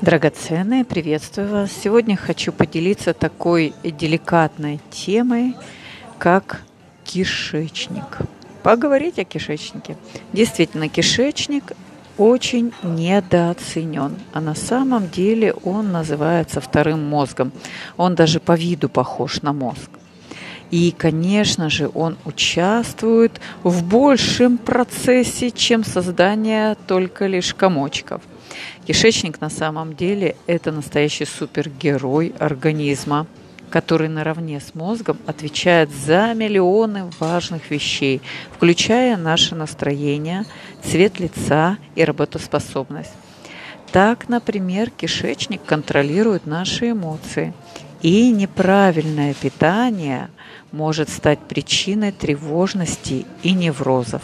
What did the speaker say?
Драгоценные, приветствую вас. Сегодня хочу поделиться такой деликатной темой, как кишечник. Поговорить о кишечнике. Действительно, кишечник очень недооценен. А на самом деле он называется вторым мозгом. Он даже по виду похож на мозг. И, конечно же, он участвует в большем процессе, чем создание только лишь комочков. Кишечник на самом деле это настоящий супергерой организма, который наравне с мозгом отвечает за миллионы важных вещей, включая наше настроение, цвет лица и работоспособность. Так, например, кишечник контролирует наши эмоции, и неправильное питание может стать причиной тревожности и неврозов.